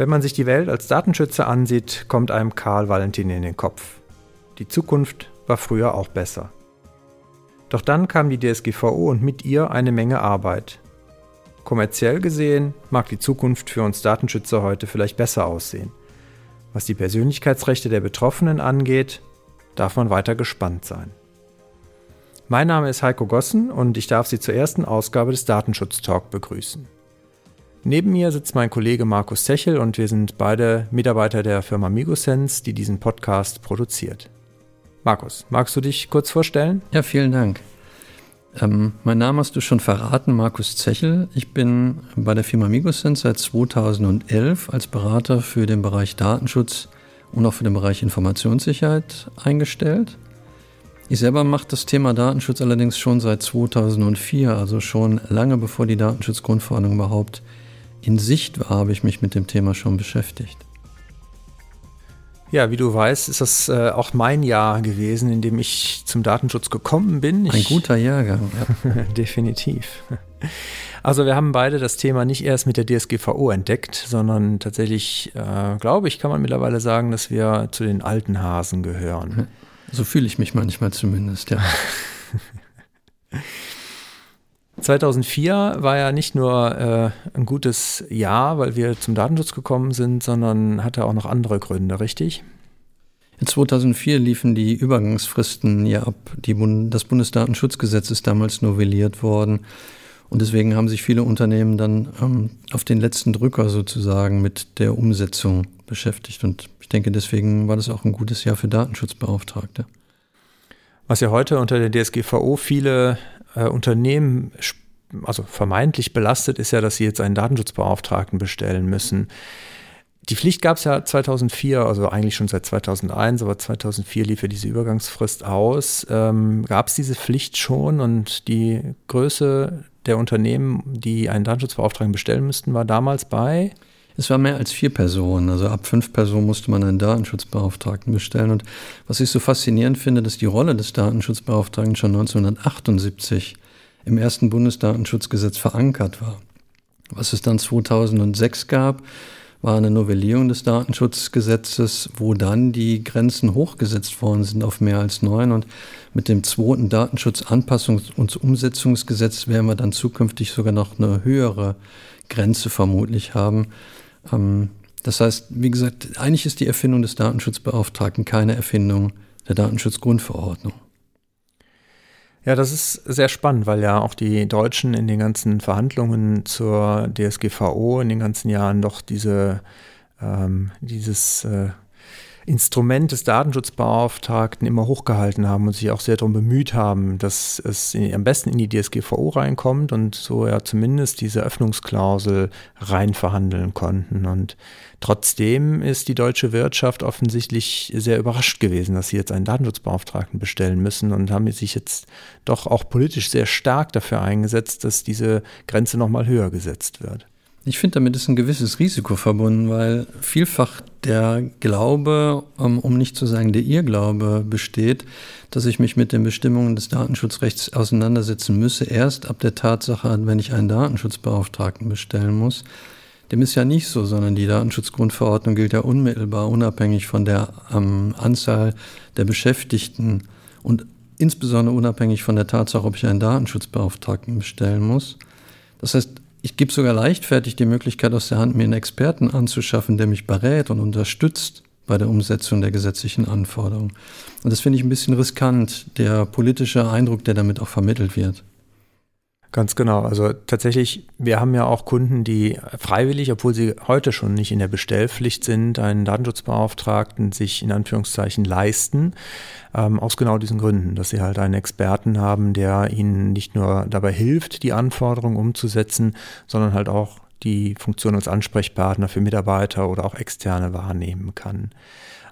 Wenn man sich die Welt als Datenschützer ansieht, kommt einem Karl Valentin in den Kopf. Die Zukunft war früher auch besser. Doch dann kam die DSGVO und mit ihr eine Menge Arbeit. Kommerziell gesehen mag die Zukunft für uns Datenschützer heute vielleicht besser aussehen. Was die Persönlichkeitsrechte der Betroffenen angeht, darf man weiter gespannt sein. Mein Name ist Heiko Gossen und ich darf Sie zur ersten Ausgabe des Datenschutz Talk begrüßen. Neben mir sitzt mein Kollege Markus Zechel und wir sind beide Mitarbeiter der Firma Migosense, die diesen Podcast produziert. Markus, magst du dich kurz vorstellen? Ja, vielen Dank. Ähm, mein Name hast du schon verraten, Markus Zechel. Ich bin bei der Firma Migosense seit 2011 als Berater für den Bereich Datenschutz und auch für den Bereich Informationssicherheit eingestellt. Ich selber mache das Thema Datenschutz allerdings schon seit 2004, also schon lange bevor die Datenschutzgrundverordnung überhaupt in Sicht war, habe ich mich mit dem Thema schon beschäftigt. Ja, wie du weißt, ist das äh, auch mein Jahr gewesen, in dem ich zum Datenschutz gekommen bin. Ich, Ein guter Jahrgang, ja. definitiv. Also wir haben beide das Thema nicht erst mit der DSGVO entdeckt, sondern tatsächlich, äh, glaube ich, kann man mittlerweile sagen, dass wir zu den alten Hasen gehören. So fühle ich mich manchmal zumindest, ja. 2004 war ja nicht nur äh, ein gutes Jahr, weil wir zum Datenschutz gekommen sind, sondern hatte auch noch andere Gründe, richtig? In 2004 liefen die Übergangsfristen ja ab. Die Bund das Bundesdatenschutzgesetz ist damals novelliert worden. Und deswegen haben sich viele Unternehmen dann ähm, auf den letzten Drücker sozusagen mit der Umsetzung beschäftigt. Und ich denke, deswegen war das auch ein gutes Jahr für Datenschutzbeauftragte. Was ja heute unter der DSGVO viele äh, Unternehmen also vermeintlich belastet, ist ja, dass sie jetzt einen Datenschutzbeauftragten bestellen müssen. Die Pflicht gab es ja 2004, also eigentlich schon seit 2001, aber 2004 lief ja diese Übergangsfrist aus. Ähm, gab es diese Pflicht schon und die Größe der Unternehmen, die einen Datenschutzbeauftragten bestellen müssten, war damals bei? Es war mehr als vier Personen. Also ab fünf Personen musste man einen Datenschutzbeauftragten bestellen. Und was ich so faszinierend finde, dass die Rolle des Datenschutzbeauftragten schon 1978 im ersten Bundesdatenschutzgesetz verankert war. Was es dann 2006 gab, war eine Novellierung des Datenschutzgesetzes, wo dann die Grenzen hochgesetzt worden sind auf mehr als neun. Und mit dem zweiten Datenschutzanpassungs- und Umsetzungsgesetz werden wir dann zukünftig sogar noch eine höhere Grenze vermutlich haben. Ähm, das heißt, wie gesagt, eigentlich ist die Erfindung des Datenschutzbeauftragten keine Erfindung der Datenschutzgrundverordnung. Ja, das ist sehr spannend, weil ja auch die Deutschen in den ganzen Verhandlungen zur DSGVO in den ganzen Jahren doch diese, ähm, dieses äh, Instrument des Datenschutzbeauftragten immer hochgehalten haben und sich auch sehr darum bemüht haben, dass es in, am besten in die DSGVO reinkommt und so ja zumindest diese Öffnungsklausel rein verhandeln konnten. Und trotzdem ist die deutsche Wirtschaft offensichtlich sehr überrascht gewesen, dass sie jetzt einen Datenschutzbeauftragten bestellen müssen und haben sich jetzt doch auch politisch sehr stark dafür eingesetzt, dass diese Grenze nochmal höher gesetzt wird. Ich finde, damit ist ein gewisses Risiko verbunden, weil vielfach der Glaube, ähm, um nicht zu sagen der Irrglaube besteht, dass ich mich mit den Bestimmungen des Datenschutzrechts auseinandersetzen müsse, erst ab der Tatsache, wenn ich einen Datenschutzbeauftragten bestellen muss. Dem ist ja nicht so, sondern die Datenschutzgrundverordnung gilt ja unmittelbar unabhängig von der ähm, Anzahl der Beschäftigten und insbesondere unabhängig von der Tatsache, ob ich einen Datenschutzbeauftragten bestellen muss. Das heißt, ich gebe sogar leichtfertig die Möglichkeit aus der Hand, mir einen Experten anzuschaffen, der mich berät und unterstützt bei der Umsetzung der gesetzlichen Anforderungen. Und das finde ich ein bisschen riskant, der politische Eindruck, der damit auch vermittelt wird. Ganz genau. Also tatsächlich, wir haben ja auch Kunden, die freiwillig, obwohl sie heute schon nicht in der Bestellpflicht sind, einen Datenschutzbeauftragten sich in Anführungszeichen leisten, ähm, aus genau diesen Gründen, dass sie halt einen Experten haben, der ihnen nicht nur dabei hilft, die Anforderungen umzusetzen, sondern halt auch die Funktion als Ansprechpartner für Mitarbeiter oder auch Externe wahrnehmen kann.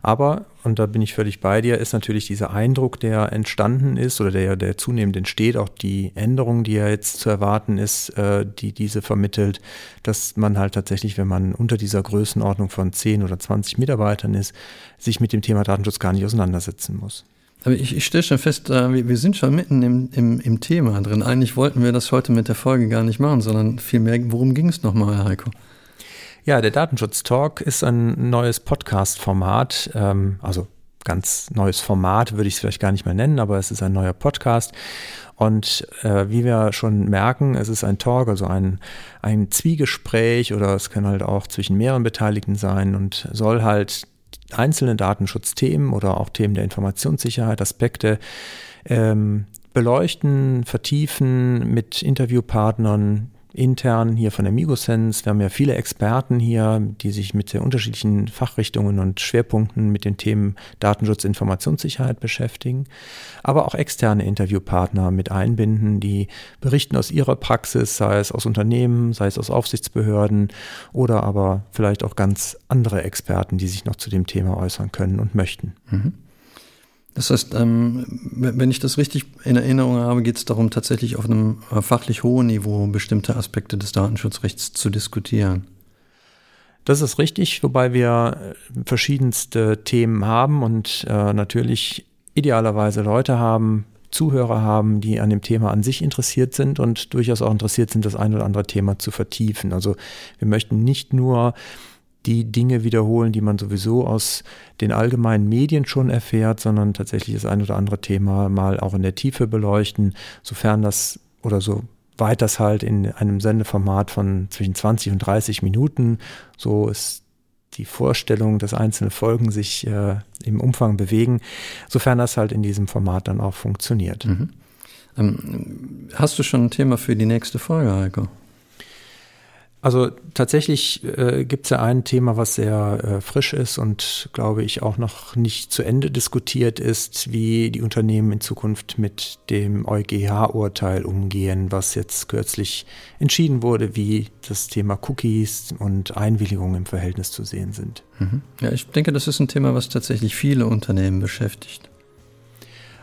Aber, und da bin ich völlig bei dir, ist natürlich dieser Eindruck, der entstanden ist oder der, der zunehmend entsteht, auch die Änderung, die ja jetzt zu erwarten ist, äh, die diese vermittelt, dass man halt tatsächlich, wenn man unter dieser Größenordnung von 10 oder 20 Mitarbeitern ist, sich mit dem Thema Datenschutz gar nicht auseinandersetzen muss. Aber ich, ich stelle schon fest, äh, wir sind schon mitten im, im, im Thema drin. Eigentlich wollten wir das heute mit der Folge gar nicht machen, sondern vielmehr, worum ging es nochmal, Heiko? Ja, der Datenschutz-Talk ist ein neues Podcast-Format, ähm, also ganz neues Format würde ich es vielleicht gar nicht mehr nennen, aber es ist ein neuer Podcast. Und äh, wie wir schon merken, es ist ein Talk, also ein, ein Zwiegespräch oder es kann halt auch zwischen mehreren Beteiligten sein und soll halt einzelne Datenschutzthemen oder auch Themen der Informationssicherheit, Aspekte ähm, beleuchten, vertiefen mit Interviewpartnern, intern hier von der Migosense. Wir haben ja viele Experten hier, die sich mit sehr unterschiedlichen Fachrichtungen und Schwerpunkten mit den Themen Datenschutz, Informationssicherheit beschäftigen, aber auch externe Interviewpartner mit einbinden, die berichten aus ihrer Praxis, sei es aus Unternehmen, sei es aus Aufsichtsbehörden oder aber vielleicht auch ganz andere Experten, die sich noch zu dem Thema äußern können und möchten. Mhm. Das heißt, ähm, wenn ich das richtig in Erinnerung habe, geht es darum, tatsächlich auf einem äh, fachlich hohen Niveau bestimmte Aspekte des Datenschutzrechts zu diskutieren. Das ist richtig, wobei wir äh, verschiedenste Themen haben und äh, natürlich idealerweise Leute haben, Zuhörer haben, die an dem Thema an sich interessiert sind und durchaus auch interessiert sind, das ein oder andere Thema zu vertiefen. Also wir möchten nicht nur die Dinge wiederholen, die man sowieso aus den allgemeinen Medien schon erfährt, sondern tatsächlich das ein oder andere Thema mal auch in der Tiefe beleuchten, sofern das oder so weit das halt in einem Sendeformat von zwischen 20 und 30 Minuten, so ist die Vorstellung, dass einzelne Folgen sich äh, im Umfang bewegen, sofern das halt in diesem Format dann auch funktioniert. Mhm. Ähm, hast du schon ein Thema für die nächste Folge, Heiko? Also tatsächlich äh, gibt es ja ein Thema, was sehr äh, frisch ist und glaube ich auch noch nicht zu Ende diskutiert ist, wie die Unternehmen in Zukunft mit dem EuGH-Urteil umgehen, was jetzt kürzlich entschieden wurde, wie das Thema Cookies und Einwilligung im Verhältnis zu sehen sind. Mhm. Ja, ich denke, das ist ein Thema, was tatsächlich viele Unternehmen beschäftigt.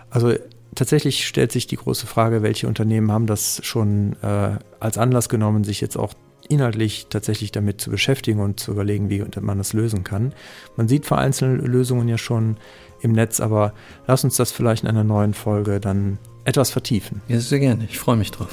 Also tatsächlich stellt sich die große Frage, welche Unternehmen haben das schon äh, als Anlass genommen, sich jetzt auch inhaltlich tatsächlich damit zu beschäftigen und zu überlegen, wie man das lösen kann. Man sieht vereinzelte Lösungen ja schon im Netz, aber lass uns das vielleicht in einer neuen Folge dann etwas vertiefen. Ja, sehr gerne. Ich freue mich drauf.